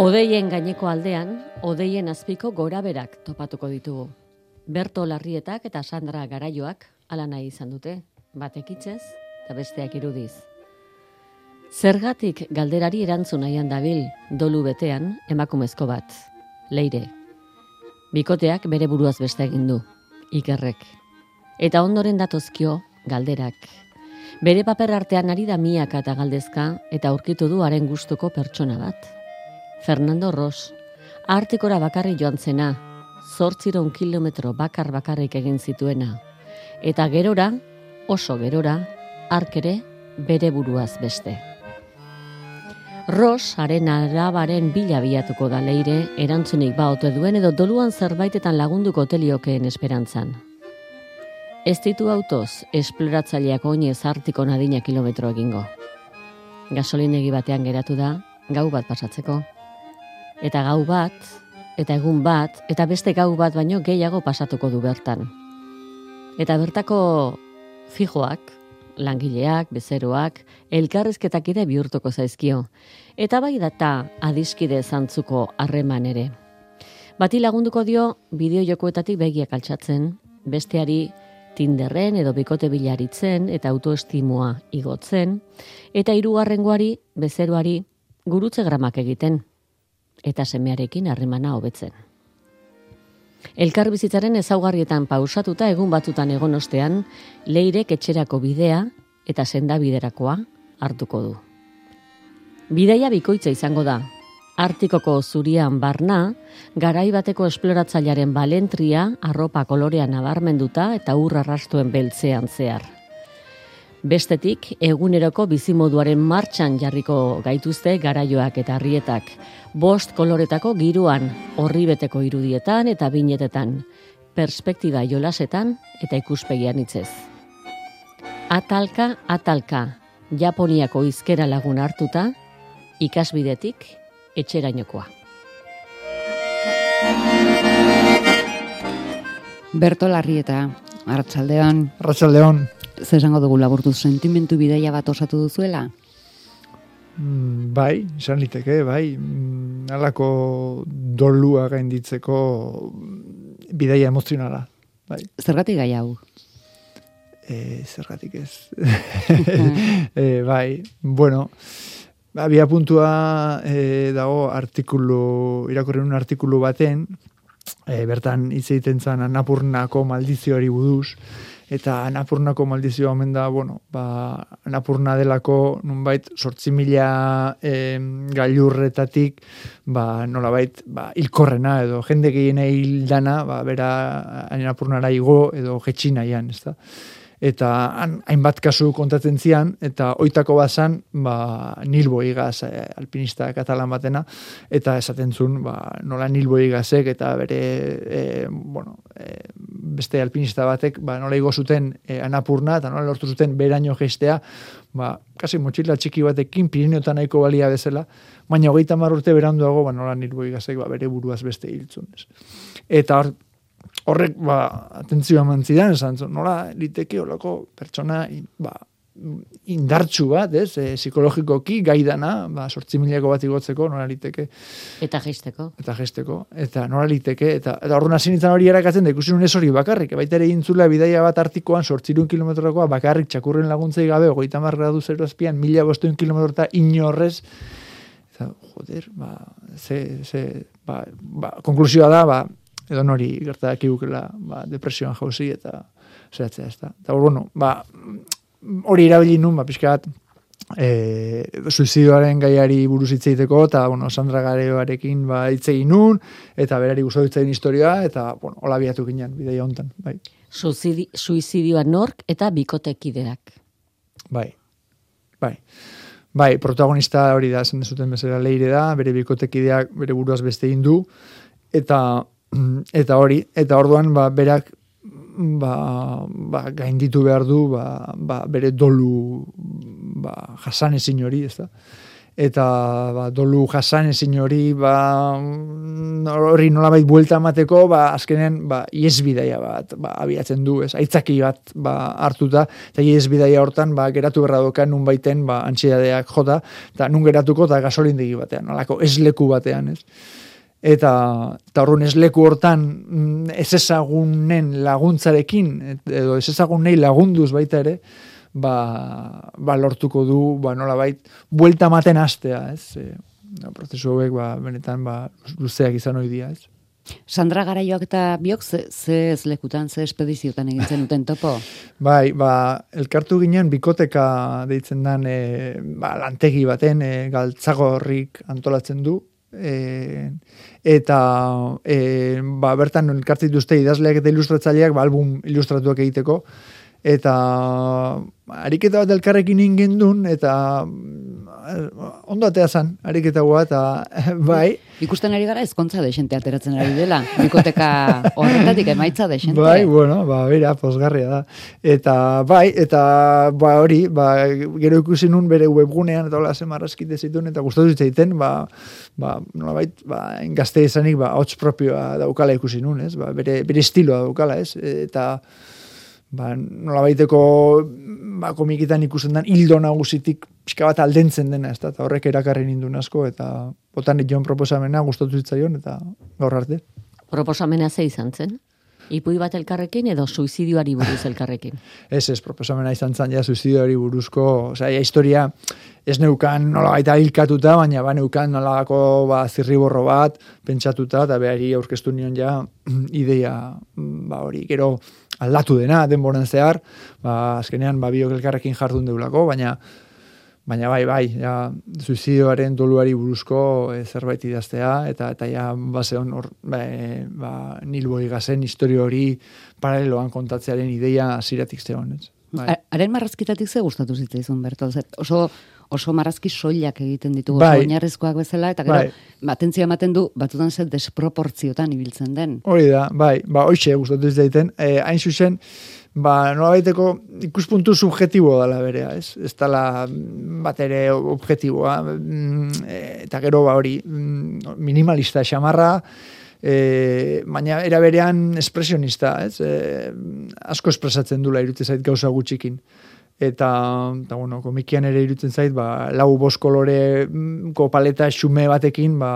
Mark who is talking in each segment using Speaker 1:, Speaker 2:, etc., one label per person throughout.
Speaker 1: Odeien gaineko aldean, odeien azpiko goraberak topatuko ditugu. Berto Larrietak eta Sandra Garaioak ala nahi izan dute, batek itzez eta besteak irudiz. Zergatik galderari erantzun nahian dabil, dolu betean, emakumezko bat, leire. Bikoteak bere buruaz beste egin du, ikerrek. Eta ondoren datozkio, galderak. Bere paper artean ari da miaka eta galdezka, eta aurkitu du haren gustuko pertsona bat. Fernando Ros, artikora bakarri joan zena, zortziron kilometro bakar bakarrik egin zituena. Eta gerora, oso gerora, arkere bere buruaz beste. Ros, haren arabaren bila biatuko da leire, erantzunik ba ote duen edo doluan zerbaitetan lagunduko teliokeen esperantzan. Ez ditu autoz, esploratzaileak oinez artiko nadina kilometro egingo. Gasolinegi batean geratu da, gau bat pasatzeko. Eta gau bat, eta egun bat, eta beste gau bat baino gehiago pasatuko du bertan. Eta bertako fijoak, langileak, bezeroak, elkarrizketak ere bihurtuko zaizkio. Eta bai data adiskide zantzuko harreman ere. Bati lagunduko dio bideo jokoetatik begiak altxatzen, besteari tinderren edo bikote bilaritzen eta autoestimua igotzen, eta hirugarrengoari bezeroari gurutze gramak egiten, eta semearekin harremana hobetzen. Elkar bizitzaren ezaugarrietan pausatuta egun batutan egon ostean, leirek etxerako bidea eta senda biderakoa hartuko du. Bidaia bikoitza izango da. Artikoko zurian barna, garai bateko esploratzailearen balentria, arropa kolorean nabarmenduta eta urra rastuen beltzean zehar. Bestetik, eguneroko bizimoduaren martxan jarriko gaituzte garaioak eta harrietak. Bost koloretako giruan, horri beteko irudietan eta binetetan, perspektiba jolasetan eta ikuspegian itzez. Atalka, atalka, Japoniako izkera lagun hartuta, ikasbidetik etxerainokoa.
Speaker 2: Berto Larrieta, Arratsaldean.
Speaker 3: Arratsaldean.
Speaker 2: Zer esango dugu laburtu sentimentu bidaia bat osatu duzuela?
Speaker 3: Mm, bai, izan liteke, bai. Mm, alako dolua gainditzeko bidaia emozionala. Bai.
Speaker 2: Zergatik gai hau?
Speaker 3: E, zergatik ez. e, bai, bueno, abia puntua e, dago artikulu, irakurren un artikulu baten, e, bertan hitz egiten zan anapurnako maldizioari buduz, eta anapurnako maldizio omen da, bueno, ba, anapurna delako nunbait sortzi mila e, gailurretatik, ba, nolabait, ba, ilkorrena edo jende gehiene hildana, ba, bera anapurnara igo edo jetxina ian, ez da eta han, hainbat kasu kontatzen zian, eta oitako bazan, ba, nilbo igaz eh, alpinista katalan batena, eta esaten zuen, ba, nola nilbo igazek, eta bere, e, bueno, e, beste alpinista batek, ba, nola igo zuten e, anapurna, eta nola lortu zuten beraino gestea, ba, kasi motxila txiki batekin, pirineotan nahiko balia bezala, baina hogeita urte beranduago, ba, nola nilbo igazek, ba, bere buruaz beste hiltzun. Eta hor, horrek ba atentzioa mantzidan esan nola liteke olako pertsona ba indartsu bat, ez, e, psikologikoki gaidana, ba 8000 bat igotzeko nola liteke
Speaker 1: eta gesteko.
Speaker 3: Eta gesteko eta nola liteke eta eta orrun hasi nintzen hori erakatzen da ikusi hori bakarrik, baita ere intzula bidaia bat artikoan 800 kilometrokoa bakarrik txakurren laguntzei gabe 30 gradu zero azpian 1500 kilometro eta inorrez eta joder, ba ze ze ba, ba konklusioa da, ba edo nori gertak ikukela ba, depresioan jauzi eta zehatzea ez da. Eta bueno, ba, hori irabili nun, ba, pixkat, e, suizidioaren gaiari buruz itzeiteko, eta, bueno, Sandra Gareoarekin ba, itzegin nun, eta berari guztu historia, eta, bueno, hola biatu ginen, bidea hontan, bai.
Speaker 1: Suizidioa nork eta bikotekideak.
Speaker 3: Bai, bai. Bai, protagonista hori da, zen dezuten bezala leire da, bere bikotekideak bere buruaz beste du, eta eta hori, eta orduan ba, berak ba, ba, gainditu behar du ba, ba, bere dolu ba, jasan ezin hori, ez da. eta ba, dolu jasan ezin hori ba, hori nolabait buelta emateko ba, azkenen ba, iesbidaia bat ba, abiatzen du, ez, aitzaki bat ba, hartuta, eta iesbidaia hortan ba, geratu berra dokan nun baiten ba, antxeadeak jota, eta nun geratuko eta gasolindegi batean, nolako esleku batean, ez eta eta horren esleku hortan mm, ez ezagunen laguntzarekin edo ez ezagun lagunduz baita ere ba, ba lortuko du ba nolabait buelta ematen hastea ez? E, prozesu hauek ba benetan ba luzeak izan ohi dira ez?
Speaker 2: Sandra Garaioak eta biok ze, ze ez lekutan, ze espediziotan egin zen uten topo?
Speaker 3: bai, ba, elkartu ginen bikoteka deitzen dan e, ba, lantegi baten e, galtzagorrik antolatzen du, e, eta e, ba, bertan elkartzituzte idazleak eta ilustratzaileak ba, album ilustratuak egiteko eta ariketa bat elkarrekin ingen duen, eta mm, ondo atea zan, ariketa guat, eta bai.
Speaker 2: Ikusten ari gara ezkontza desente ateratzen ari dela, bikoteka horretatik emaitza desente.
Speaker 3: Bai, bueno, ba, bera, posgarria da. Eta bai, eta ba, hori, ba, gero ikusi nun bere webgunean, eta hola zemarrazkite zituen, eta gustatu zitzaiten, ba, ba, nola bait, ba, engazte izanik, ba, hotz propioa daukala ikusi nun, ez? Ba, bere, bere estiloa daukala, ez? Eta, ba, nola baiteko ba, komikitan ikusten den hildo nagusitik pixka bat aldentzen dena, ez da, eta horrek erakarri nindun asko, eta botan joan proposamena gustatu zitzaion, eta gaur arte.
Speaker 1: Proposamena ze izan zen? Ipui bat elkarrekin edo suizidioari buruz elkarrekin?
Speaker 3: ez, ez, proposamena izan zen, ja, suizidioari buruzko, oza, ja, historia, ez neukan nola baita hilkatuta, baina ba neukan nolako ba, zirriborro bat, pentsatuta, eta behari aurkeztu nion ja, ideia, ba hori, gero, aldatu dena denboran zehar, ba, azkenean ba, biok elkarrekin jardun deulako, baina baina bai, bai, ja, suizidioaren doluari buruzko e, zerbait idaztea, eta eta ja, base hon, hor, ba, ba, nilboi gazen historio hori paraleloan kontatzearen ideia ziratik zehon, ez?
Speaker 2: Bai. Haren marrazkitatik ze gustatu zitzaizun, Berto? Oso oso marrazki soilak egiten ditugu
Speaker 3: bai.
Speaker 2: oinarrizkoak bezala eta gero bai. atentzia ematen du batzutan zer desproportziotan ibiltzen den.
Speaker 3: Hori da, bai, ba hoize gustatu ez daiten. Eh, hain zuzen ba baiteko ikuspuntu subjektibo dela berea, ez? Ez dela bat ere objektiboa mm, eta gero ba hori mm, minimalista xamarra E, baina era berean espresionista, ez? E, asko espresatzen dula irute zait gauza gutxikin eta, eta bueno, komikian ere irutzen zait, ba, lau bost kolore mm, paleta xume batekin, ba,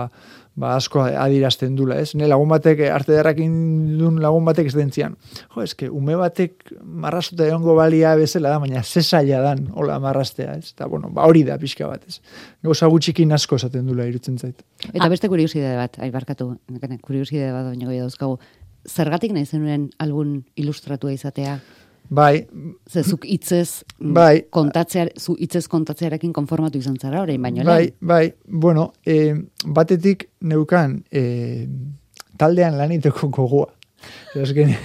Speaker 3: ba asko adirazten dula, ez? Ne lagun batek, arte derrakin dun lagun batek ez dentzian. Jo, eske, ume batek marrazuta egongo balia bezala da, baina zesaila dan, hola marrastea, ez? Eta, bueno, ba hori da pixka bat, ez? Gauza gutxikin asko esaten dula irutzen zait.
Speaker 2: Eta beste kuriosidade bat, aibarkatu, kuriosidade bat baina goi dauzkagu, zergatik nahi zenuen algun ilustratua izatea?
Speaker 3: Bai.
Speaker 2: Ze zuk itzez
Speaker 3: mm, bai.
Speaker 2: kontatzea, zu itzez kontatzearekin konformatu izan zara orain baino
Speaker 3: Bai, bai. Bueno, e, batetik neukan e, taldean laniteko gogoa. Ezken,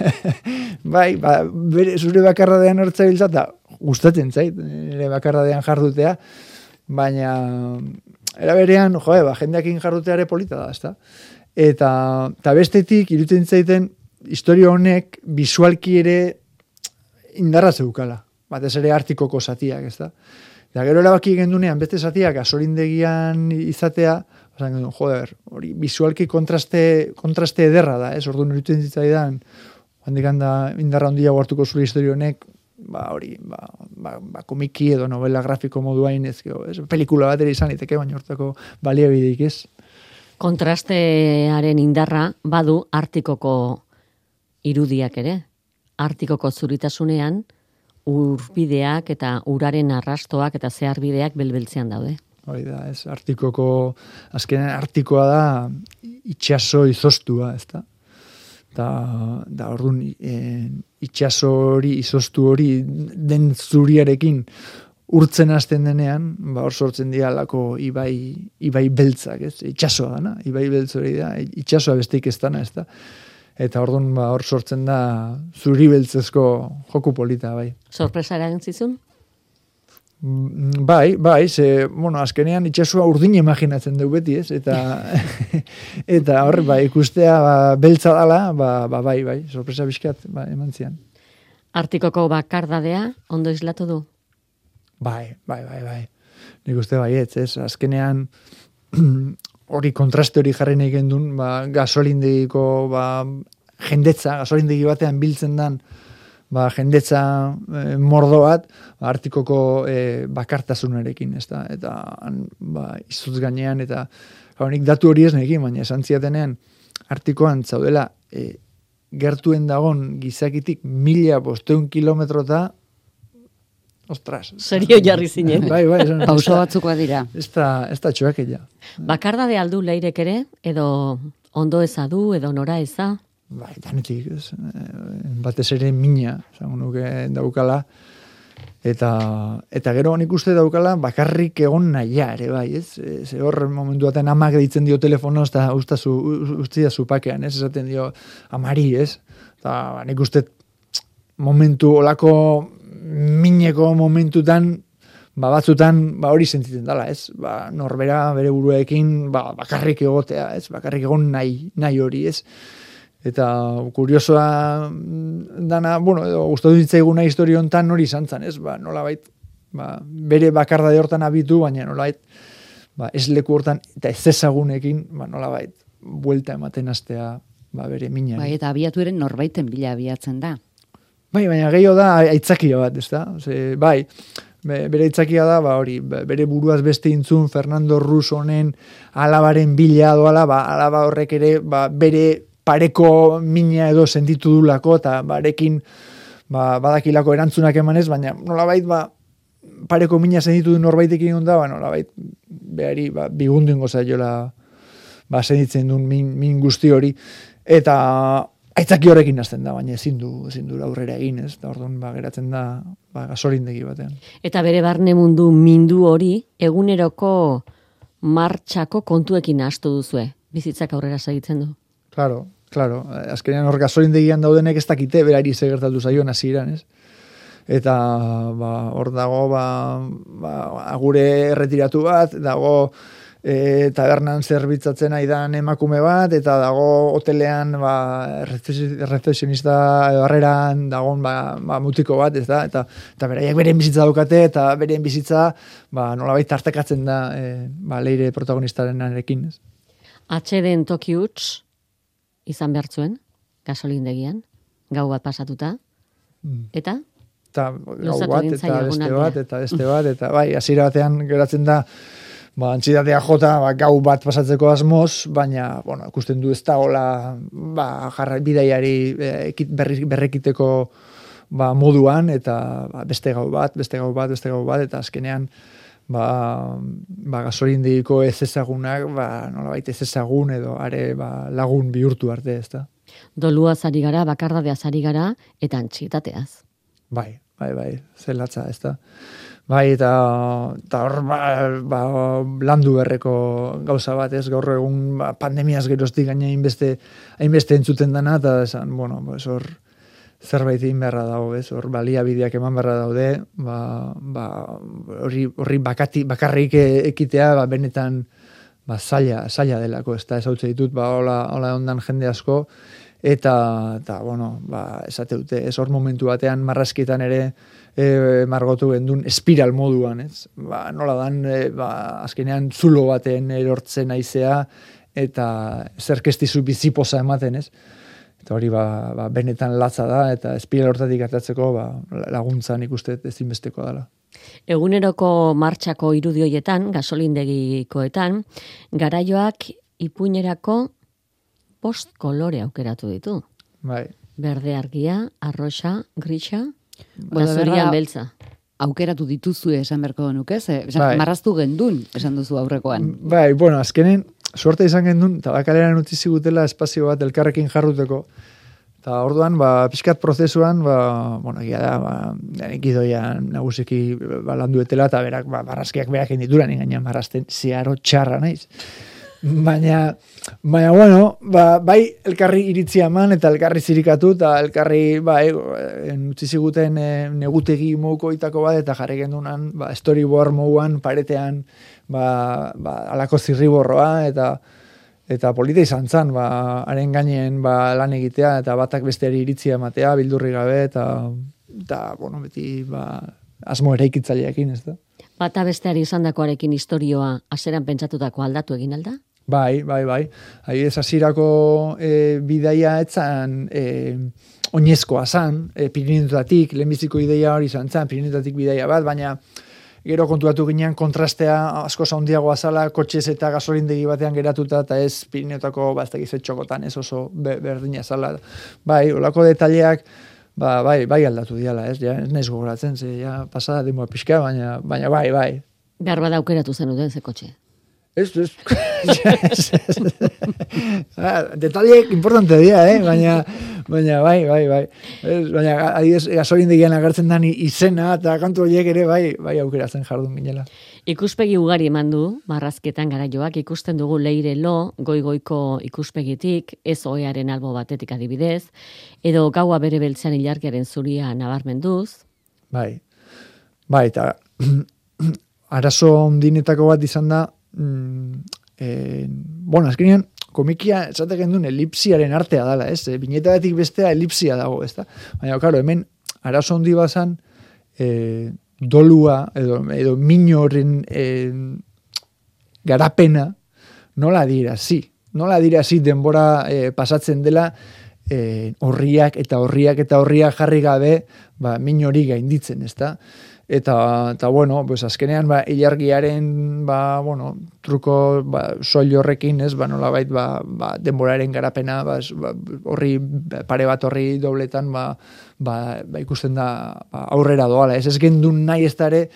Speaker 3: bai, ba, bere, zure bakarra dean hortza biltzata, gustatzen zait, nire bakarra dean jardutea, baina era berean, joe, ba, jendeakin jarduteare polita da, ezta? Eta, eta bestetik, iruten zaiten, historia honek visualki ere indarra zeukala. Batez ere artikoko zatiak, ez da? Eta gero erabaki gendunean, beste zatiak asorindegian izatea, osan gendu, joder, hori, visualki kontraste, kontraste ederra da, ez? Ordu niruten zitzaidan, handik handa indarra handia guartuko zure historia honek, ba, hori, ba, ba, ba, komiki edo novela grafiko moduain, ez, ez, pelikula bat ere izan iteke, baina hortako baliabideik, ez?
Speaker 1: Kontrastearen indarra badu artikoko irudiak ere, artikoko zuritasunean, urbideak eta uraren arrastoak eta zeharbideak belbeltzean daude.
Speaker 3: Hori da, ez, artikoko, azkenean artikoa da itxaso izostua, ez da? Da, da orduan, e, itxaso hori, izostu hori, den zuriarekin urtzen hasten denean, ba hor sortzen dira lako ibai, ibai beltzak, ez? Itxasoa dana, ibai beltz hori da, itxasoa besteik ez dana, ez da? Eta orduan ba hor sortzen da zuri beltzezko joku polita bai.
Speaker 1: Sorpresa eragin zizun?
Speaker 3: Mm, bai, bai, ze, bueno, azkenean itxasua urdin imaginatzen du beti, ez? Eta, eta hor, bai, ikustea ba, beltza dala, ba, ba, bai, bai, sorpresa bizkat, ba, eman zian.
Speaker 1: Artikoko bakardadea, ondo islatu du?
Speaker 3: Bai, bai, bai, bai. nik uste baietz, ez, azkenean, hori kontraste hori jarri nahi gendun, ba, gasolindegiko, ba, jendetza, gasolindegi batean biltzen dan, ba, jendetza e, mordo bat, ba, artikoko e, bakartasunarekin, ez da, eta han, ba, izutz gainean, eta nik datu hori ez nekin, baina esan ziatenean, artikoan zaudela, e, gertuen dagon gizakitik mila bosteun kilometrota ostras.
Speaker 1: Serio jarri zinen.
Speaker 3: bai, bai.
Speaker 2: Pauso batzukoa dira.
Speaker 3: Ez da, ez da txoak ella.
Speaker 1: Bakarda de aldu leirek ere, edo ondo ezadu, edo nora eza?
Speaker 3: Bai, danetik, ez. Batez ere mina, zan nuke daukala. Eta, eta gero nik uste daukala bakarrik egon naia ere, bai, ez? Ze hor momentu baten amak ditzen dio telefono, eta ustazu, ustia zupakean, ez? Esaten dio amari, ez? Eta nik uste momentu olako mineko momentutan ba batzutan ba hori sentitzen dela, ez? Ba norbera bere buruekin ba bakarrik egotea, ez? Bakarrik egon nahi, nahi hori, ez? Eta kuriosoa dana, bueno, edo gustatu ditzaiguna historia hontan hori izantzan, ez? Ba nolabait ba, bere bakarda hortan abitu, baina nolabait ba ez leku hortan eta ez ezagunekin, ba nolabait buelta ematen astea ba bere mina.
Speaker 2: Bai, eta abiatu eren norbaiten bila abiatzen da.
Speaker 3: Bai, baina gehiago da aitzakia bat, ez da? Ose, bai, bere aitzakia da, ba, hori, bere buruaz beste intzun, Fernando Rus honen alabaren bila doala, ba, alaba horrek ere, ba, bere pareko mina edo sentitu dulako, eta barekin, ba, badakilako erantzunak emanez, baina nolabait, ba, pareko mina sentitu du norbaitekin da, ba, nolabait, behari, ba, bigundu ingo zaila, ba, sentitzen duen min, min guzti hori, eta aitzaki horrekin hasten da, baina ezin du, ezin du aurrera egin, ez? Da orduan ba geratzen da ba gasolindegi batean.
Speaker 1: Eta bere barne mundu mindu hori eguneroko martxako kontuekin astu duzue. Bizitzak aurrera segitzen du.
Speaker 3: Claro, claro. Azkenean hor gasolindegian daudenek ez dakite berari ze gertatu zaion hasieran, ez? Eta ba hor dago ba, ba agure erretiratu bat, dago e, tabernan zerbitzatzen aidan emakume bat, eta dago hotelean ba, rezepzionista barreran dagon ba, ba, mutiko bat, ez da, eta, eta beraiek beren bizitza daukate, eta beren bizitza ba, nolabait tartekatzen da e, ba, leire protagonistaren arekin.
Speaker 1: Atxeden toki huts izan behartzuen, gasolindegian, gau bat pasatuta, mm. eta?
Speaker 3: Eta gau bat, eta beste bat, eta beste bat, eta bai, hasiera batean geratzen da, ba, antxidatea jota, ba, gau bat pasatzeko asmoz, baina, bueno, ikusten du ez da, hola, ba, jarra, bidaiari eh, berrekiteko ba, moduan, eta ba, beste gau bat, beste gau bat, beste gau bat, eta azkenean, ba, ba gasolindiko ez ezagunak, ba, nola baita ez ezagun, edo are ba, lagun bihurtu arte, ez da.
Speaker 1: Dolua zari gara, bakardadea zari gara, eta antxitateaz.
Speaker 3: Bai, bai, bai, zelatza, ez da. Bai, eta, eta hor, ba, ba, landu berreko gauza bat, ez, gaur egun ba, pandemiaz geroztik gaina hainbeste, hainbeste entzuten dana, eta esan, bueno, pues hor, zerbait egin beharra dago, ez, hor, baliabideak eman beharra daude, ba, ba, horri, horri bakati, bakarrik ekitea, ba, benetan, ba, zaila, zaila delako, ez da, ez hau ditut, ba, hola, hola ondan jende asko, eta, eta, bueno, ba, esate dute, ez hor momentu batean marraskitan ere, e, margotu gendun espiral moduan, ez? Ba, nola dan, e, ba, azkenean zulo baten erortzen aizea, eta zerkestizu biziposa ematen, ez? Eta hori, ba, ba, benetan latza da, eta espiral hortatik atatzeko, ba, laguntzan ikuste ezinbesteko dela.
Speaker 1: Eguneroko martxako irudioietan, gasolindegikoetan, garaioak ipuinerako post kolore aukeratu ditu.
Speaker 3: Bai.
Speaker 1: Berde argia, arroxa, grisa, Bueno, beltza.
Speaker 2: Aukeratu dituzu esan berko nuke, ze, bai. marraztu gendun, esan duzu aurrekoan.
Speaker 3: Bai, bueno, azkenen, suerte izan gendun, eta bakalera utzi zigutela espazio bat elkarrekin jarruteko. Eta orduan, ba, pixkat prozesuan, ba, bueno, egia da, ba, nik idoia nagusiki ba, landuetela, eta berak, ba, barrazkiak berak indituran, ingaina marrazten ziaro txarra naiz. Baina, baina bueno, ba, bai elkarri iritzia eman eta elkarri zirikatu eta elkarri bai, utzi ziguten e, negutegi mouko itako bat eta jarri gendunan ba, storyboard mouan paretean ba, ba, alako zirriborroa eta eta polita izan zan, ba, haren gainen ba, lan egitea eta batak besteari iritzia ematea, bildurri gabe eta, eta bueno, beti ba, asmo ere ikitzaileakin, ez da?
Speaker 1: Bata besteari izandakoarekin historioa aseran pentsatutako aldatu egin alda?
Speaker 3: Bai, bai, bai. Hai ez hasierako e, bidaia etzan e, oinezkoa zan, e, Pirinetatik, lehenbiziko ideia hori izan zan, Pirinetatik bidaia bat, baina gero kontuatu ginean kontrastea asko handiagoa zala, kotxez eta gasolindegi batean geratuta, eta ez Pirinetako baztak txokotan, ez oso berdina zala. Bai, olako detaileak, ba, bai, bai aldatu diala, ez, ja, ez naiz gogoratzen, ze, ja, pasada denboa pixka, baina, baina bai, bai.
Speaker 1: Behar bada aukeratu zen duten ze kotxe.
Speaker 3: Ez, ez. Ah, Detaliek importante dira, eh? Baina, baina, bai, bai, bai. Ez, baina, adiz, gasolin digian agertzen dani izena, eta kantu horiek ere, bai, bai aukeratzen jardun ginela.
Speaker 1: Ikuspegi ugari eman du, marrazketan gara joak, ikusten dugu leire lo, goi-goiko ikuspegitik, ez oearen albo batetik adibidez, edo gaua bere beltzean ilargiaren zuria nabarmenduz.
Speaker 3: Bai, bai, eta arazo ondinetako bat izan da, mm, e, bueno, azkenean, komikia, esate duen elipsiaren artea dala, ez? E, bineta batik bestea elipsia dago, ez da? Baina, karo, hemen, arazo hondi bazan, e, dolua, edo, edo horren e, garapena, nola dira, zi. Nola dira, zi, denbora e, pasatzen dela, e, horriak eta horriak eta horriak jarri gabe, ba, min hori gainditzen, ez da? Eta eta bueno, pues azkenean ba ilargiaren ba bueno, truko ba soil horrekin, ez, ba nolabait ba ba denboraren garapena, ba, ba horri pare bat horri dobletan ba ba, ba ikusten da ba, aurrera doala, ez ez gendun nahi ez dare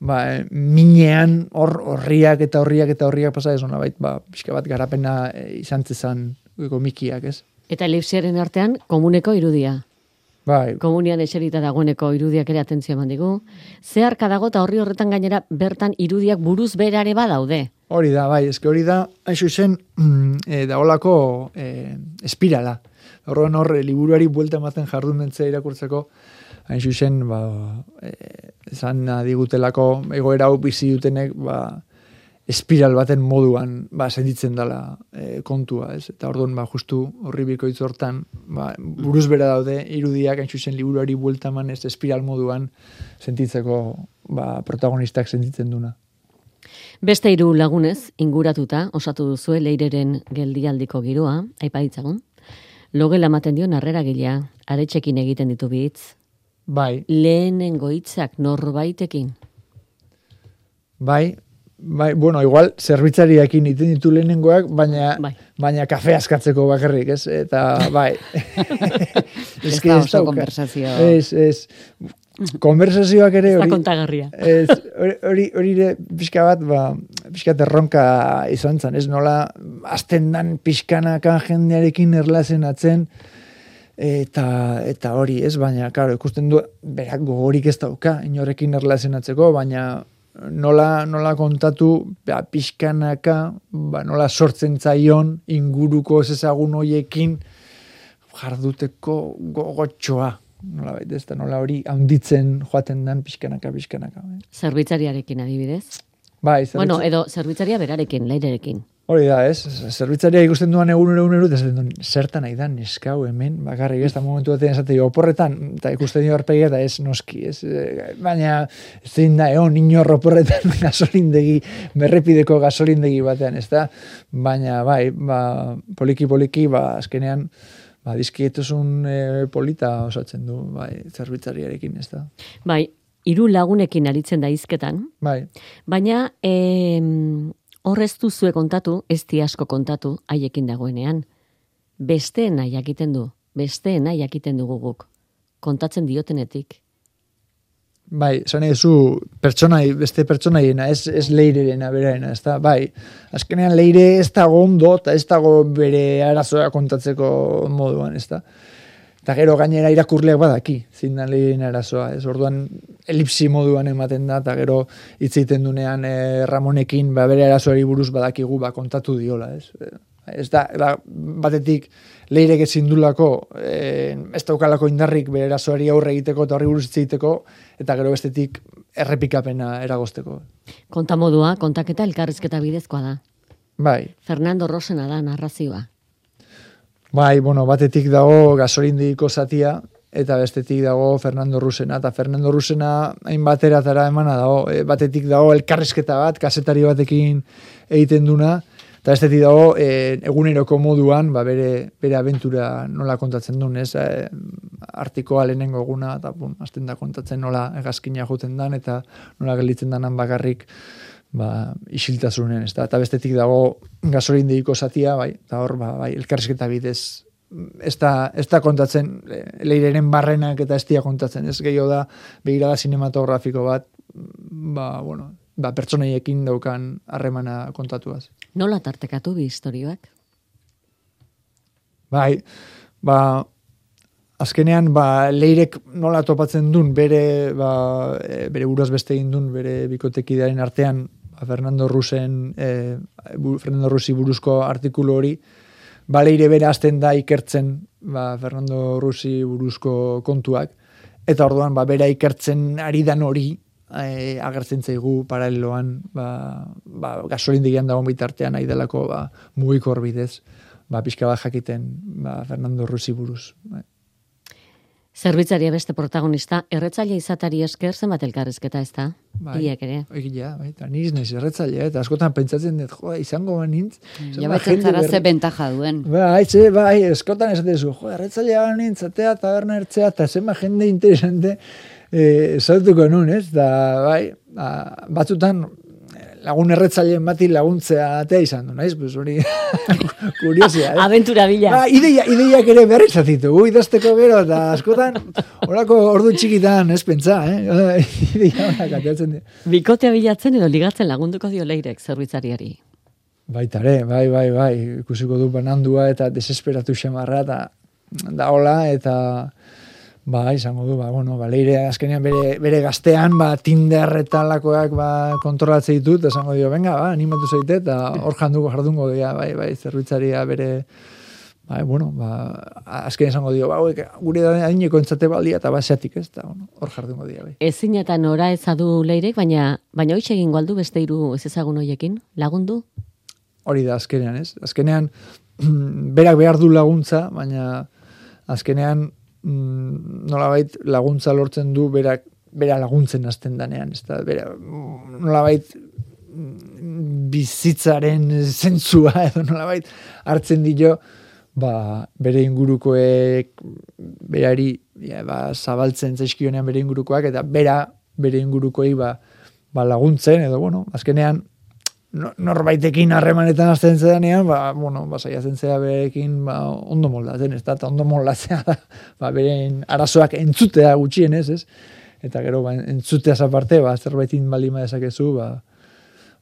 Speaker 3: ba, minean hor horriak eta horriak eta horriak pasa ez nolabait ba pixka bat garapena e, izan zezan mikiak, ez?
Speaker 1: Eta elipsiaren artean komuneko irudia.
Speaker 3: Bai.
Speaker 1: Komunian eserita dagoeneko irudiak ere atentzio eman digu. Zeharka dago eta horri horretan gainera bertan irudiak buruz berare badaude.
Speaker 3: Hori da, bai, eske hori da, hain zuzen, e, daolako e, espirala. Horren horre, liburuari buelta ematen jardun mentzea irakurtzeko, hain zuzen, ba, e, zan digutelako egoera hau bizi dutenek, ba, espiral baten moduan ba sentitzen dela e, kontua, ez? Eta orduan ba justu horri bikoitz hortan, ba buruz bera daude irudiak hain liburuari bueltaman ez espiral moduan sentitzeko ba protagonistak sentitzen duna.
Speaker 1: Beste hiru lagunez inguratuta osatu duzu leireren geldialdiko giroa, aipa ditzagun. Logela ematen dio narrera gilea, aretxekin egiten ditu bitz.
Speaker 3: Bai.
Speaker 1: Lehenengo hitzak norbaitekin.
Speaker 3: Bai, Bai, bueno, igual zerbitzariakin iten ditu lehenengoak, baina
Speaker 1: bai.
Speaker 3: baina kafe askatzeko bakarrik, ez? Eta bai.
Speaker 2: ez da oso konversazio.
Speaker 3: Ez, ez. Konversazioak ere
Speaker 1: hori. kontagarria.
Speaker 3: Ez, hori hori ere pixka bat, ba, pixka terronka izan zen, ez? Nola azten dan pixkanaka jendearekin erlazen atzen, eta eta hori, ez? Baina, claro, ikusten du, berak gogorik ez dauka, inorekin erlazionatzeko, baina nola, nola kontatu ba, pixkanaka, ba, nola sortzen zaion inguruko ezagun hoiekin jarduteko gogotxoa. Nola baita ez da, nola hori handitzen joaten den pixkanaka, pixkanaka.
Speaker 1: Zerbitzariarekin adibidez?
Speaker 3: Bai,
Speaker 1: zerbitza... Bueno, edo zerbitzaria berarekin, leirerekin.
Speaker 3: Hori da, ez? Zerbitzaria ikusten duan egun egun egun egun zertan nahi da neskau hemen, bakarrik ez da momentu batean esate oporretan, eta ikusten dio arpegia eta ez noski, ez? Eh, baina, zein da, egon, inor oporretan gasolindegi, berrepideko gasolindegi batean, ez da? Baina, bai, ba, poliki poliki, ba, azkenean, ba, dizkietuzun e, polita osatzen du, bai, zerbitzariarekin, ez da?
Speaker 1: Bai, hiru lagunekin aritzen da izketan.
Speaker 3: Bai.
Speaker 1: Baina, eh, Horrez zue kontatu, ez asko kontatu, haiekin dagoenean. Besteen nahi jakiten du, besteen nahi jakiten dugu guk. Kontatzen diotenetik.
Speaker 3: Bai, zan zu pertsonai, beste pertsonaiena, ez, ez leirerena beraena, ez da, bai. Azkenean leire ez dago ondo, eta ez dago bere arazoa kontatzeko moduan, ez da. Eta gero gainera irakurleak badaki, zindan lehen arazoa. Ez orduan elipsi moduan ematen da, eta gero hitz egiten dunean e, Ramonekin ba, bere arazoari buruz badakigu ba, kontatu diola. Ez, ez da, da batetik leirek ezin dulako, e, ez daukalako indarrik bere arazoari aurre egiteko eta horri buruz hitz egiteko, eta gero bestetik errepikapena eragosteko.
Speaker 1: Konta modua, kontaketa elkarrizketa bidezkoa da.
Speaker 3: Bai.
Speaker 1: Fernando Rosena da narrazioa.
Speaker 3: Bai, bueno, batetik dago gasolindiko zatia, eta bestetik dago Fernando Rusena, eta Fernando Rusena hain bateratara emana dago, e, batetik dago elkarrizketa bat, kasetari batekin egiten duna, eta bestetik dago e, eguneroko moduan, ba, bere, bere aventura nola kontatzen duen, ez, e, artikoa lehenengo eguna, eta bun, azten da kontatzen nola egazkina juten dan, eta nola gelditzen danan bakarrik, ba, isiltasunen, ez da, eta bestetik dago gasolin deiko zatia, bai, eta hor, ba, bai, elkarrizketa bidez, ez da, ez da kontatzen, leireren barrenak eta ez dia kontatzen, ez gehiago da, begirada cinematografiko bat, ba, bueno, ba, pertsonaiekin daukan harremana kontatuaz.
Speaker 1: Nola tartekatu bi historioak?
Speaker 3: Bai, ba, azkenean, ba, leirek nola topatzen duen, bere, ba, e, bere buruaz beste egin duen, bere bikotekidearen artean, Fernando Rusen, e, Fernando Rusi buruzko artikulu hori, baleire bere azten da ikertzen ba, Fernando Rusi buruzko kontuak, eta orduan ba, bera ikertzen ari dan hori e, agertzen zaigu paraleloan ba, ba, gasolin digian dagoen bitartean nahi delako ba, mugikor bidez, ba, pixka bat jakiten ba, Fernando Rusi buruz. Ba.
Speaker 1: Zerbitzaria beste protagonista, erretzaile izatari esker zenbat elkarrezketa ez da?
Speaker 3: Bai,
Speaker 1: Iek ere.
Speaker 3: Egia, bai, eta niriz naiz erretzailea, eta askotan pentsatzen dut, joa, izango banintz.
Speaker 2: Ja, bai, zara ze bentaja duen.
Speaker 3: Bai, ze, bai, eskotan esaten zu, joa, erretzailea banintz, atea, taberna ertzea, eta zema jende interesante, eh, zautuko nun, ez? Da, bai, da, batzutan, lagun erretzaileen bati laguntzea atea izan du, naiz? Pues hori kuriosia, eh?
Speaker 1: Aventura bila.
Speaker 3: Ba, ideia, ideiak ere berriz atitu, ui, idazteko gero, eta askotan, horako ordu txikitan, ez pentsa, eh? ideia honak ateatzen dira.
Speaker 1: Bikotea bilatzen edo ligatzen lagunduko dio leirek zerbitzariari.
Speaker 3: Baitare, bai, bai, bai, ikusiko du banandua eta desesperatu xamarra, eta da hola, eta Ba, izango du, ba, bueno, ba, leire azkenean bere, bere gaztean, ba, Tinder eta lakoak, ba, kontrolatzea ditut, esango dio, venga, ba, animatu zaite, eta hor janduko jardungo dira, bai, bai, zerbitzaria bere, bai, bueno, ba, azkenean esango dio, ba, gure da adineko entzate baldia, eta ba, ez, eta, bueno, hor jardungo dira, bai.
Speaker 1: Ezin eta nora ezadu leirek, baina, baina hoxe egin galdu beste hiru ez ezagun hoiekin, lagundu?
Speaker 3: Hori da, azkenean, ez? Azkenean, berak behar du laguntza, baina, azkenean, nolabait laguntza lortzen du berak bera laguntzen hasten danean, ez da, bera, nolabait mm, bizitzaren zentzua edo nolabait hartzen dio, ba, bere ingurukoek berari ja, ba, zabaltzen zaizkionean bere ingurukoak, eta bera bere ingurukoei ba, ba laguntzen, edo bueno, azkenean norbaitekin harremanetan azten zedanean, ba, bueno, ba, saiatzen zea berekin ba, ondo moldatzen, ez da, eta ondo moldatzea da, ba, beren arazoak entzutea gutxien ez? Eta gero, ba, entzutea zaparte, ba, zerbaitin balima dezakezu, ba,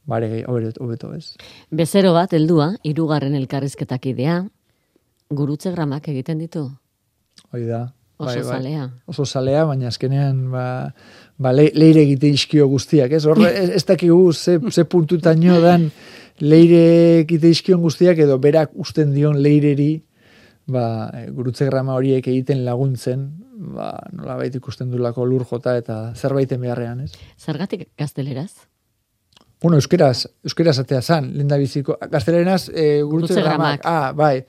Speaker 3: bare, hobeto, ez?
Speaker 1: Bezero bat, heldua, irugarren elkarrizketak idea, gurutze gramak egiten ditu?
Speaker 3: Hoi da.
Speaker 1: Oso bai, bai. zalea.
Speaker 3: Oso zalea, baina azkenean, ba, ba, le, leire egite izkio guztiak, ez? Horre, ez, ez dakigu ze, ze puntutaino dan leire egite izkion guztiak, edo berak usten dion leireri, ba, e, gurutze grama horiek egiten laguntzen, ba, nola baita ikusten du lako lur jota eta zerbaiten beharrean, ez?
Speaker 1: Zergatik gazteleraz?
Speaker 3: Bueno, euskeraz, euskeraz atea zan, lenda biziko. Gazteleraz, e, gurutze, gramak. Ah, bai.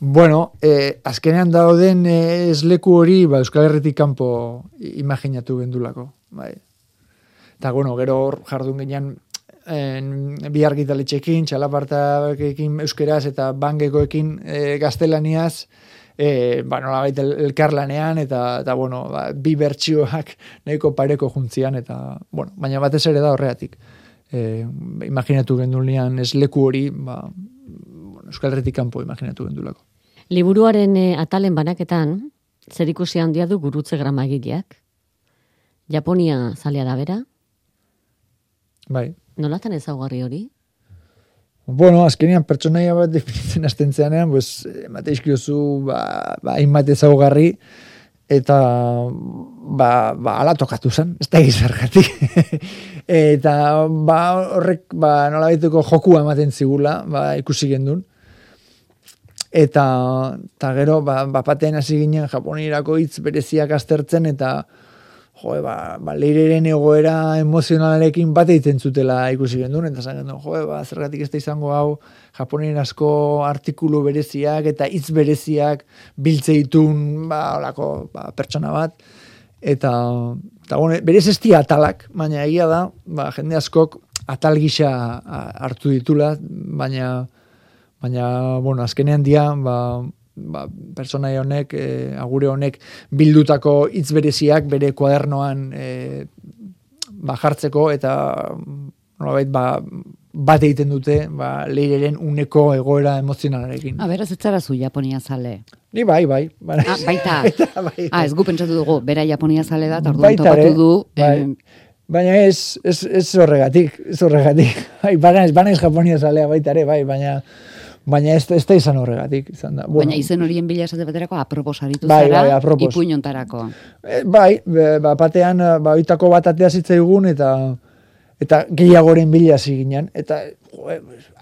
Speaker 3: Bueno, eh, azkenean dauden eh, esleku hori ba, Euskal Herritik kanpo imaginatu gendulako. Bai. Eta, bueno, gero hor jardun ginean bi argitaletxekin, txalapartakekin euskeraz eta bangekoekin eh, gaztelaniaz, eh, ba, nola baita elkarlanean, eta, eta bueno, ba, bi bertsioak nahiko pareko juntzian, eta, bueno, baina batez ere da horreatik. Eh, imaginatu gendulian esleku hori, ba, Euskal Herritik kanpo imaginatu gendulako.
Speaker 1: Liburuaren e, atalen banaketan, zer ikusi handia du gurutze grama egileak? Japonia zalea da bera?
Speaker 3: Bai.
Speaker 1: Nolatan ezaugarri hori?
Speaker 3: Bueno, azkenean pertsonaia bat definitzen azten zeanean, pues, mateizkiozu, ba, ba, inbat ezaugarri, eta ba, ba ala tokatu zen, ez da egizargatik. eta ba, horrek ba, nola jokua ematen zigula, ba, ikusi gendun eta ta gero ba bapatean hasi ginen japonirako hitz bereziak aztertzen eta jo, ba, ba leireren egoera emozionalarekin bat egiten zutela ikusi gendun, eta zan gendun, jo, ba, zergatik ez da izango hau, japonien asko artikulu bereziak eta hitz bereziak biltze ditun, ba, olako, ba, pertsona bat, eta, eta bueno, berez ez atalak, baina egia da, ba, jende askok atal gisa hartu ditula, baina, baina, bueno, azkenean dia, ba, ba, personai honek, e, agure honek bildutako hitz bereziak bere kuadernoan e, ba, jartzeko eta nolabait ba, bat egiten dute ba, leireren uneko egoera emozionalarekin.
Speaker 2: A beraz, ez zu Japonia zale?
Speaker 3: Ni bai, bai. bai.
Speaker 2: Ah, baita.
Speaker 3: baita bai.
Speaker 2: Ah, ez gu pentsatu dugu, bera Japonia zale da, orduan topatu du.
Speaker 3: Bai. Baina ez, ez, ez horregatik, ez horregatik. Bai, banaiz, banaiz Japonia zalea baita ere, bai, baina baina ez, ez da izan horregatik. Izan da.
Speaker 2: Bueno, baina izen horien bila esate baterako aproposaritu bai, zara, bai, apropos. ipuinontarako.
Speaker 3: E, bai, ba, batean, ba, oitako bat atea zitzaigun, eta eta gehiagoren bila ziginen, eta jo,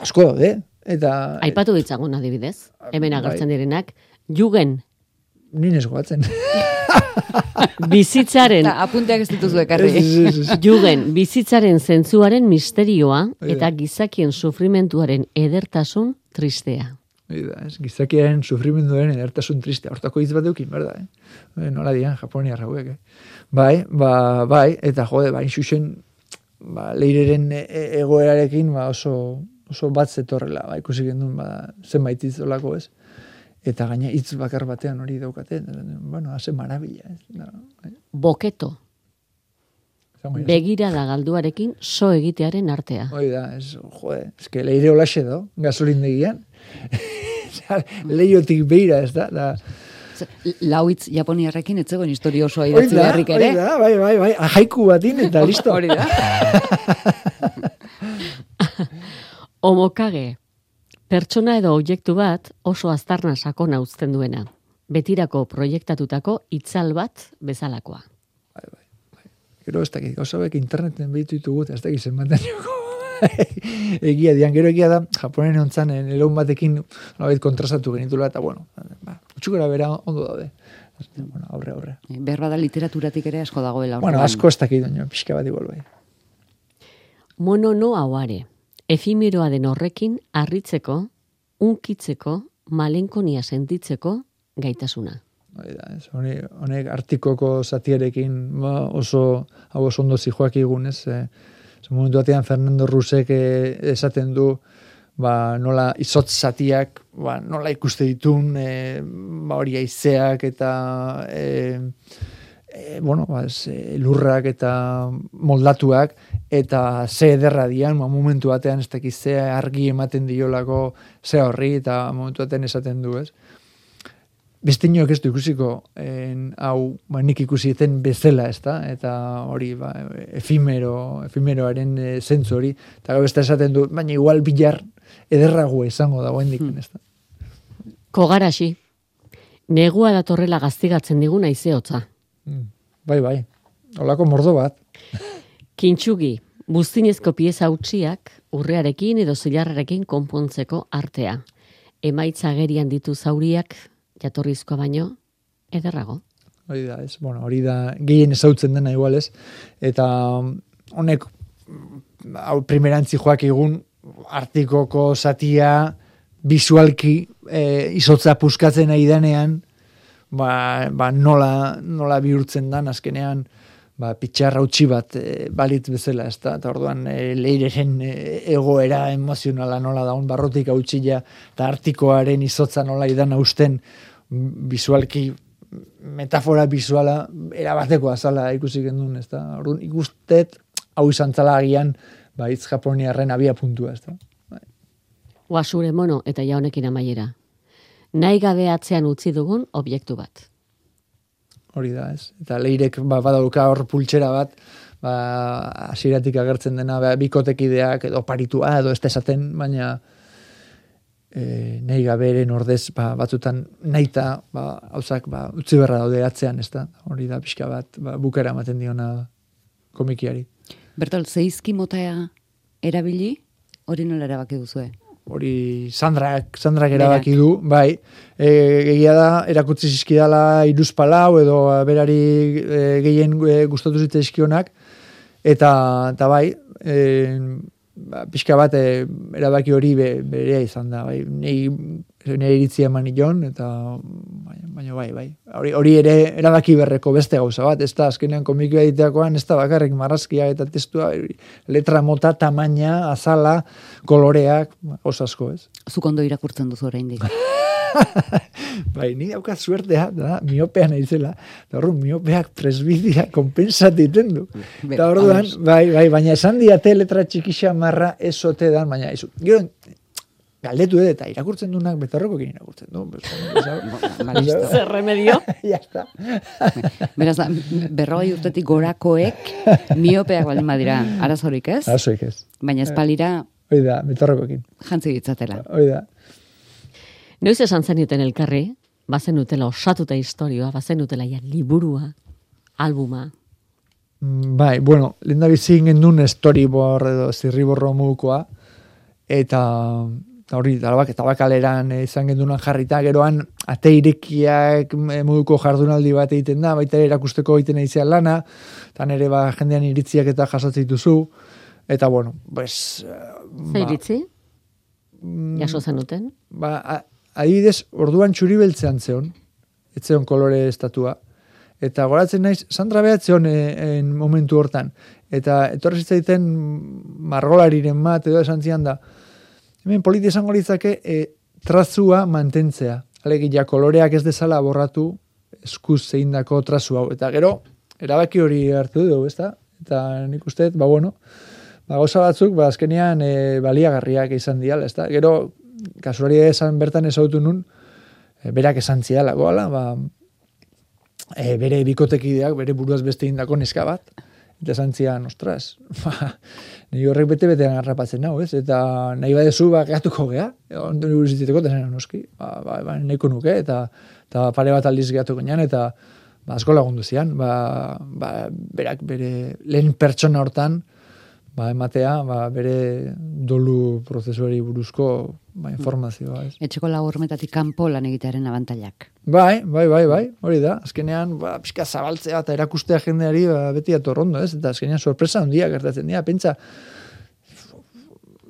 Speaker 3: asko daude. Eta,
Speaker 1: Aipatu ditzagun adibidez, hemen bai. agertzen direnak, jugen.
Speaker 3: Ninez goatzen.
Speaker 1: bizitzaren
Speaker 2: apunteak ez dituzu ekarri.
Speaker 1: Jugen, bizitzaren zentzuaren misterioa eta gizakien sufrimentuaren edertasun tristea.
Speaker 3: Ida, ez, gizakiaren sufrimenduaren edertasun tristea. Hortako hitz bat dukin, berda, eh? nola dian, Japonia rauek, eh? Bai, ba, bai, eta jode, bai, xuxen, ba, leireren e, e, egoerarekin, ba, oso, oso bat zetorrela, ba, ikusi gendun, ba, zenbait hitz ez? Eta gaina hitz bakar batean hori daukate, bueno, haze marabila. Ez? No.
Speaker 1: Boketo. Begira da galduarekin so egitearen artea.
Speaker 3: Hoi da, ez, jode, ez que leire olaxe do, gasolindegian. Leiotik beira, ez da, da
Speaker 2: Lauitz japoniarrekin etzegoen historio osoa idatzi beharrik ere.
Speaker 3: Hori da, bai, bai, bai, ahaiku batin eta listo.
Speaker 2: Hori da.
Speaker 1: Omokage, Pertsona edo objektu bat oso aztarna sakona uzten duena. Betirako proiektatutako itzal bat bezalakoa.
Speaker 3: Bai, bai, bai. Gero ez dakit, gauza bek interneten behitu ditugu, ez dakit zenbaten egia dian, gero egia da, japonen ontzan, elon batekin nolabait kontrasatu genitula, eta bueno, ba, utxukera bera ondo daude. Bueno, aurre, aurre.
Speaker 2: Behar bada literaturatik ere asko dagoela.
Speaker 3: Bueno, asko ez dakit, pixka bat igual bai.
Speaker 1: Mono no hauare efimeroa den horrekin harritzeko, unkitzeko, malenkonia sentitzeko gaitasuna.
Speaker 3: Bai da, ez, honek artikoko zatierekin ba, oso hau oso ondo zijoak egun, ez, e, momentu batean Fernando Rusek e, esaten du, ba, nola izotz zatiak, ba, nola ikuste ditun, e, ba, hori aizeak eta e, e, bueno, ba, lurrak eta moldatuak, eta ze ederra dian, ba, momentu batean ez dakiz ze argi ematen diolako ze horri, eta momentu batean esaten du, ez? Beste inoak ez du ikusiko, en, hau, ba, nik ikusieten bezala, ez da? Eta hori, ba, efimero, efimeroaren e, zentzu hori, eta gau beste esaten du, baina igual bilar ederrago izango dagoen diken, hmm. ez da?
Speaker 1: Kogaraxi, negua datorrela gaztigatzen diguna izeotza.
Speaker 3: Mm. Bai, bai. Olako mordo bat.
Speaker 1: Kintxugi, buztinezko pieza utziak urrearekin edo zilarrarekin konpontzeko artea. Emaitza gerian ditu zauriak jatorrizkoa baino ederrago.
Speaker 3: Hori da, ez. Bueno, hori da gehien ezautzen dena igual, ez. Eta honek hau primerantzi joak egun artikoko satia visualki e, izotza puskatzen nahi denean, ba, ba nola, nola bihurtzen dan azkenean ba, pitxarra utzi bat e, balit bezala, ez da, eta orduan e, leireren e, egoera emozionala nola daun barrotik hau eta artikoaren izotza nola idan hausten visualki metafora visuala erabateko azala ikusi gendun, ez da, orduan ikustet hau izan zala agian ba, itz japoniarren abia puntua, ez da.
Speaker 1: Oasure mono eta jaunekin amaiera nahi gabe atzean utzi dugun objektu bat.
Speaker 3: Hori da, ez. Eta leirek ba, badauka hor pultsera bat, ba, asiratik agertzen dena, ba, bikotekideak edo paritua edo ez esaten, baina e, nahi gaberen ordez ba, batzutan naita ba, hauzak ba, utzi berra daude atzean, ez da. Hori da, pixka bat, ba, bukera ematen diona komikiari.
Speaker 2: Bertol, zeizki motea erabili, hori nola erabaki duzue?
Speaker 3: Hori Sandrak, Sandrak erabaki du, bai, e, egia da, erakutsi zizkidala iruz palau, edo berari e, gehien e, gustatu zitzaizkionak, eta, eta bai, e, ba, pixka bat e, erabaki hori be, berea izan da, bai, nei, nire iritzia eman nion, eta baina, bai, bai. Hori, hori ere erabaki berreko beste gauza bat, ez da, azkenean komikioa egiteakoan, ez da bakarrik marrazkia eta testua, letra mota, tamaina, azala, koloreak, osasko, ez?
Speaker 2: Zukondo irakurtzen duzu oraindik.
Speaker 3: bai, ni daukat suertea, da, miopean naizela, da horren miopeak presbidea kompensat iten du. Eta orduan, bai, bai, baina esan diate letra txikixa marra esote dan, baina, izu, gero, galdetu edo, eta irakurtzen dunak betarroko egin irakurtzen du.
Speaker 1: Zer remedio?
Speaker 3: ya está.
Speaker 2: Beraz, da, berrogei urtetik gorakoek miopeak baldin badira, arazorik ez?
Speaker 3: Arazorik ez.
Speaker 2: Baina espalira
Speaker 3: Hoi da, betarrokoekin.
Speaker 2: jantzi ditzatela.
Speaker 3: Hoi da.
Speaker 1: Noiz esan zenuten elkarri, bazen utela osatuta historioa, bazen utela ja liburua, albuma.
Speaker 3: Mm, Bai, bueno, lehen da bizi gendun storyboard edo zirriborro modukoa, eta eta hori, talabak, eta bakaleran izan gendunan jarrita, geroan ate irekiak eh, moduko jardunaldi bat egiten da, baita erakusteko egiten eizean lana, eta nere ba, jendean iritziak eta jasotzen dituzu, eta bueno, pues... eh,
Speaker 1: Zer iritzi?
Speaker 3: mm,
Speaker 1: Jaso zenuten?
Speaker 3: ba, a- adibidez, orduan txuri beltzean zeon, etzeon kolore estatua, eta goratzen naiz, Sandra behatzeon e, en momentu hortan, eta etorri zitzaiten margolariren bat, edo esan zian da, hemen politi esango litzake, e, trazua mantentzea, alegia koloreak ez dezala borratu, eskuz zeindako trazu hau, eta gero, erabaki hori hartu du, ezta? Eta nik uste, ba bueno, ba, gauza batzuk, ba, azkenean e, baliagarriak izan diala, ezta? Gero, kasualia esan bertan ezautu nun, e, berak esan ziala, goala, ba, e, bere bikotekideak, bere buruaz beste indako neska bat, eta esan zian, ostras, ba, nire horrek bete-betean harrapatzen nau, ez? Eta nahi badezu, ba, gehatuko gea, ondo nire buruziteteko, eta zen, noski, ba, ba, ba, nahiko nuke, eta, eta pare bat aldiz gehatuko nian, eta ba, asko lagundu zian, ba, ba, berak bere lehen pertsona hortan, ba, ematea, ba, bere dolu prozesuari buruzko ba, informazioa, ez?
Speaker 2: Etxeko lagurmetatik kanpo lan egitearen abantailak.
Speaker 3: Bai, bai, bai, bai, hori da. Azkenean, ba, pixka zabaltzea eta erakustea jendeari ba, beti atorrondo, ez? Eta azkenean sorpresa handia gertatzen dira, pentsa,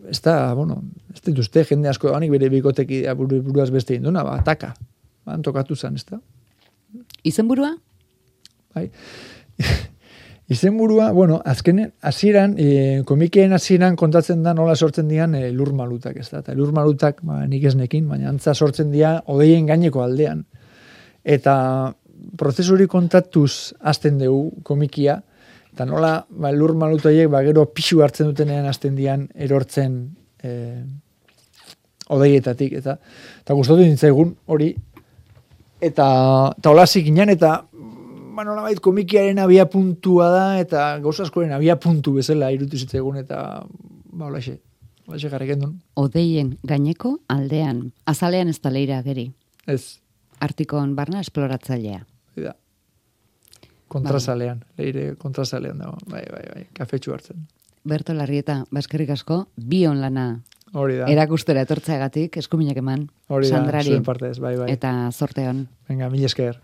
Speaker 3: ez da, bueno, ez dituzte jende asko danik bere bikoteki buru, buruaz beste induna, ba, ataka. Ba, tokatu zen, ez da?
Speaker 2: Izenburua?
Speaker 3: Bai. Izenburua, bueno, azkenen, hasieran e, komikien hasieran kontatzen da nola sortzen dian e, lur malutak, ez da? Eta lur malutak, ba, nik ez nekin, baina antza sortzen dira odeien gaineko aldean. Eta prozesuri kontatuz hasten dugu komikia, eta nola ba, lur malutaiek ba, gero pixu hartzen dutenean hasten dian erortzen e, odeietatik, eta, eta gustatu nintzaigun hori, eta, eta hola zikinan, eta ba, nolabait komikiaren abia puntua da, eta gauza askoren abia puntu bezala irutu zitzaigun, eta ba, holaxe, holaxe jarrik endun.
Speaker 2: Odeien gaineko aldean. Azalean ez da leira geri.
Speaker 3: Ez,
Speaker 2: Artikon barna esploratzailea.
Speaker 3: da. Kontrasalean, leire kontrasalean dago, bai, bai, bai, kafetxu hartzen.
Speaker 2: Berto Larrieta, baskerrik asko, bion lana
Speaker 3: Hori da,
Speaker 2: erakustera etortzeagatik, eskuminak eman,
Speaker 3: hori da,
Speaker 2: Sandrari
Speaker 3: zuen partez, bai, bai.
Speaker 2: eta zorteon.
Speaker 3: Venga, mil esker.